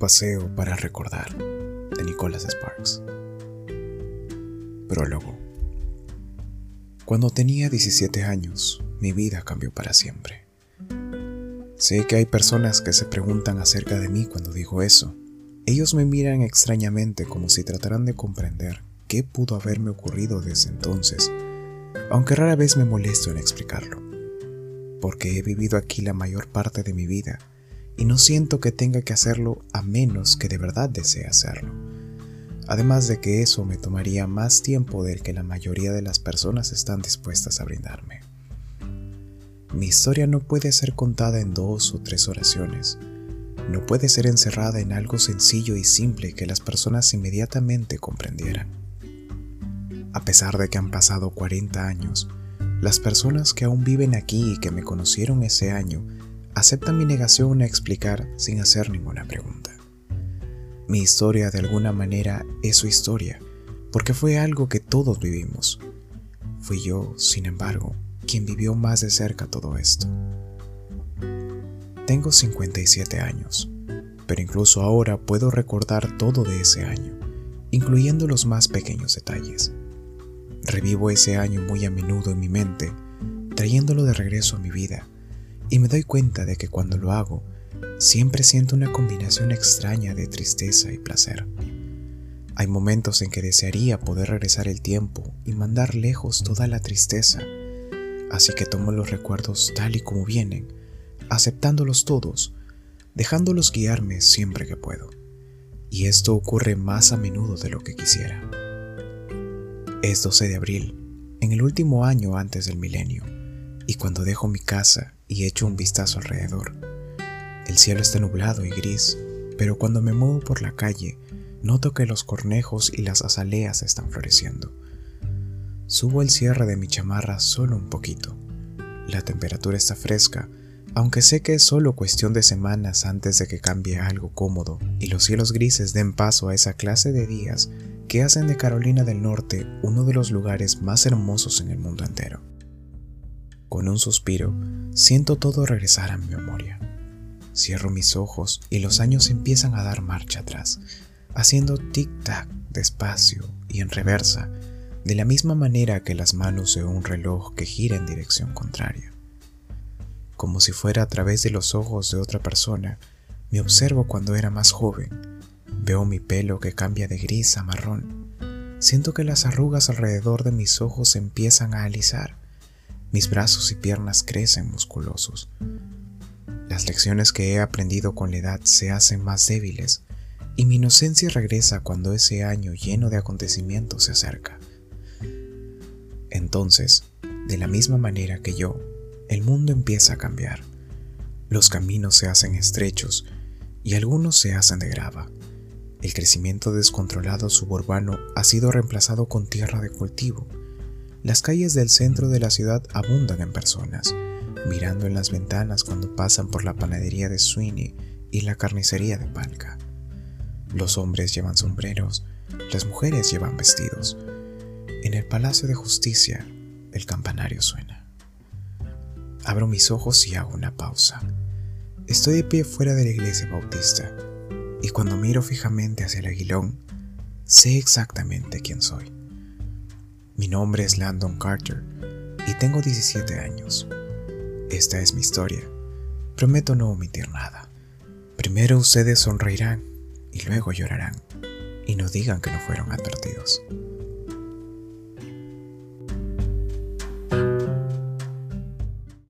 paseo para recordar de Nicholas Sparks. Prólogo. Cuando tenía 17 años, mi vida cambió para siempre. Sé que hay personas que se preguntan acerca de mí cuando digo eso. Ellos me miran extrañamente como si trataran de comprender qué pudo haberme ocurrido desde entonces, aunque rara vez me molesto en explicarlo, porque he vivido aquí la mayor parte de mi vida y no siento que tenga que hacerlo a menos que de verdad desee hacerlo. Además de que eso me tomaría más tiempo del que la mayoría de las personas están dispuestas a brindarme. Mi historia no puede ser contada en dos o tres oraciones. No puede ser encerrada en algo sencillo y simple que las personas inmediatamente comprendieran. A pesar de que han pasado 40 años, las personas que aún viven aquí y que me conocieron ese año aceptan mi negación a explicar sin hacer ninguna pregunta. Mi historia de alguna manera es su historia, porque fue algo que todos vivimos. Fui yo, sin embargo, quien vivió más de cerca todo esto. Tengo 57 años, pero incluso ahora puedo recordar todo de ese año, incluyendo los más pequeños detalles. Revivo ese año muy a menudo en mi mente, trayéndolo de regreso a mi vida y me doy cuenta de que cuando lo hago, siempre siento una combinación extraña de tristeza y placer. Hay momentos en que desearía poder regresar el tiempo y mandar lejos toda la tristeza, así que tomo los recuerdos tal y como vienen, aceptándolos todos, dejándolos guiarme siempre que puedo. Y esto ocurre más a menudo de lo que quisiera. Es 12 de abril, en el último año antes del milenio, y cuando dejo mi casa y echo un vistazo alrededor. El cielo está nublado y gris, pero cuando me muevo por la calle, noto que los cornejos y las azaleas están floreciendo. Subo el cierre de mi chamarra solo un poquito. La temperatura está fresca, aunque sé que es solo cuestión de semanas antes de que cambie algo cómodo y los cielos grises den paso a esa clase de días que hacen de Carolina del Norte uno de los lugares más hermosos en el mundo entero. Con un suspiro, siento todo regresar a mi memoria. Cierro mis ojos y los años empiezan a dar marcha atrás, haciendo tic-tac despacio y en reversa, de la misma manera que las manos de un reloj que gira en dirección contraria. Como si fuera a través de los ojos de otra persona, me observo cuando era más joven. Veo mi pelo que cambia de gris a marrón. Siento que las arrugas alrededor de mis ojos empiezan a alisar mis brazos y piernas crecen musculosos. Las lecciones que he aprendido con la edad se hacen más débiles y mi inocencia regresa cuando ese año lleno de acontecimientos se acerca. Entonces, de la misma manera que yo, el mundo empieza a cambiar. Los caminos se hacen estrechos y algunos se hacen de grava. El crecimiento descontrolado suburbano ha sido reemplazado con tierra de cultivo las calles del centro de la ciudad abundan en personas, mirando en las ventanas cuando pasan por la panadería de Sweeney y la carnicería de Palca. Los hombres llevan sombreros, las mujeres llevan vestidos. En el Palacio de Justicia, el campanario suena. Abro mis ojos y hago una pausa. Estoy de pie fuera de la iglesia bautista, y cuando miro fijamente hacia el aguilón, sé exactamente quién soy. Mi nombre es Landon Carter y tengo 17 años. Esta es mi historia. Prometo no omitir nada. Primero ustedes sonreirán y luego llorarán y no digan que no fueron advertidos.